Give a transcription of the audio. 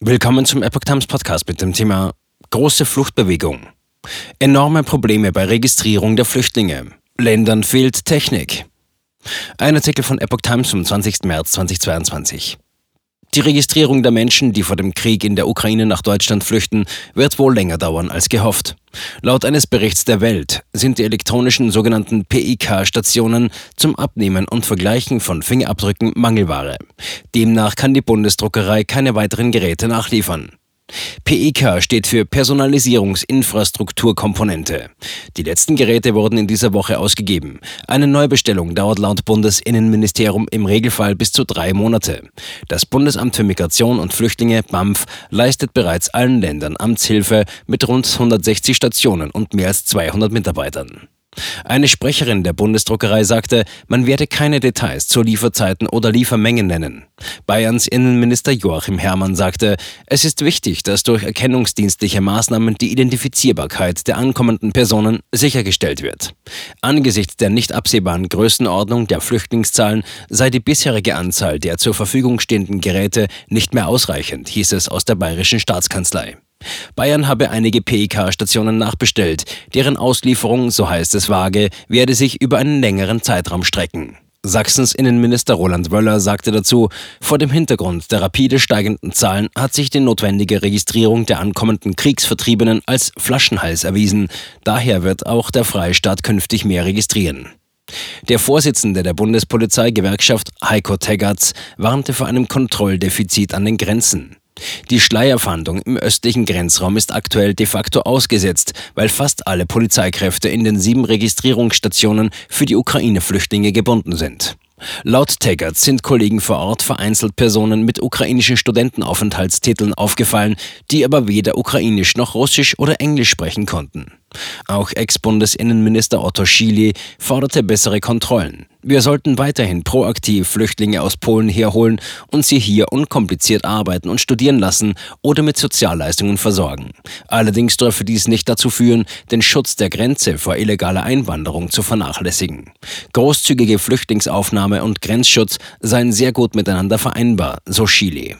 Willkommen zum Epoch Times Podcast mit dem Thema Große Fluchtbewegung. Enorme Probleme bei Registrierung der Flüchtlinge. Ländern fehlt Technik. Ein Artikel von Epoch Times vom 20. März 2022. Die Registrierung der Menschen, die vor dem Krieg in der Ukraine nach Deutschland flüchten, wird wohl länger dauern als gehofft. Laut eines Berichts der Welt sind die elektronischen sogenannten PIK-Stationen zum Abnehmen und Vergleichen von Fingerabdrücken Mangelware. Demnach kann die Bundesdruckerei keine weiteren Geräte nachliefern. PIK steht für Personalisierungsinfrastrukturkomponente. Die letzten Geräte wurden in dieser Woche ausgegeben. Eine Neubestellung dauert laut Bundesinnenministerium im Regelfall bis zu drei Monate. Das Bundesamt für Migration und Flüchtlinge BAMF leistet bereits allen Ländern Amtshilfe mit rund 160 Stationen und mehr als 200 Mitarbeitern. Eine Sprecherin der Bundesdruckerei sagte, man werde keine Details zu Lieferzeiten oder Liefermengen nennen. Bayerns Innenminister Joachim Herrmann sagte, es ist wichtig, dass durch erkennungsdienstliche Maßnahmen die Identifizierbarkeit der ankommenden Personen sichergestellt wird. Angesichts der nicht absehbaren Größenordnung der Flüchtlingszahlen sei die bisherige Anzahl der zur Verfügung stehenden Geräte nicht mehr ausreichend, hieß es aus der bayerischen Staatskanzlei. Bayern habe einige PIK-Stationen nachbestellt. Deren Auslieferung, so heißt es vage, werde sich über einen längeren Zeitraum strecken. Sachsens Innenminister Roland Wöller sagte dazu, vor dem Hintergrund der rapide steigenden Zahlen hat sich die notwendige Registrierung der ankommenden Kriegsvertriebenen als Flaschenhals erwiesen. Daher wird auch der Freistaat künftig mehr registrieren. Der Vorsitzende der Bundespolizeigewerkschaft Heiko Teggerts warnte vor einem Kontrolldefizit an den Grenzen. Die Schleierfahndung im östlichen Grenzraum ist aktuell de facto ausgesetzt, weil fast alle Polizeikräfte in den sieben Registrierungsstationen für die Ukraine-Flüchtlinge gebunden sind. Laut Taggart sind Kollegen vor Ort vereinzelt Personen mit ukrainischen Studentenaufenthaltstiteln aufgefallen, die aber weder ukrainisch noch russisch oder englisch sprechen konnten. Auch Ex-Bundesinnenminister Otto Schily forderte bessere Kontrollen. Wir sollten weiterhin proaktiv Flüchtlinge aus Polen herholen und sie hier unkompliziert arbeiten und studieren lassen oder mit Sozialleistungen versorgen. Allerdings dürfe dies nicht dazu führen, den Schutz der Grenze vor illegaler Einwanderung zu vernachlässigen. Großzügige Flüchtlingsaufnahme und Grenzschutz seien sehr gut miteinander vereinbar, so Chile.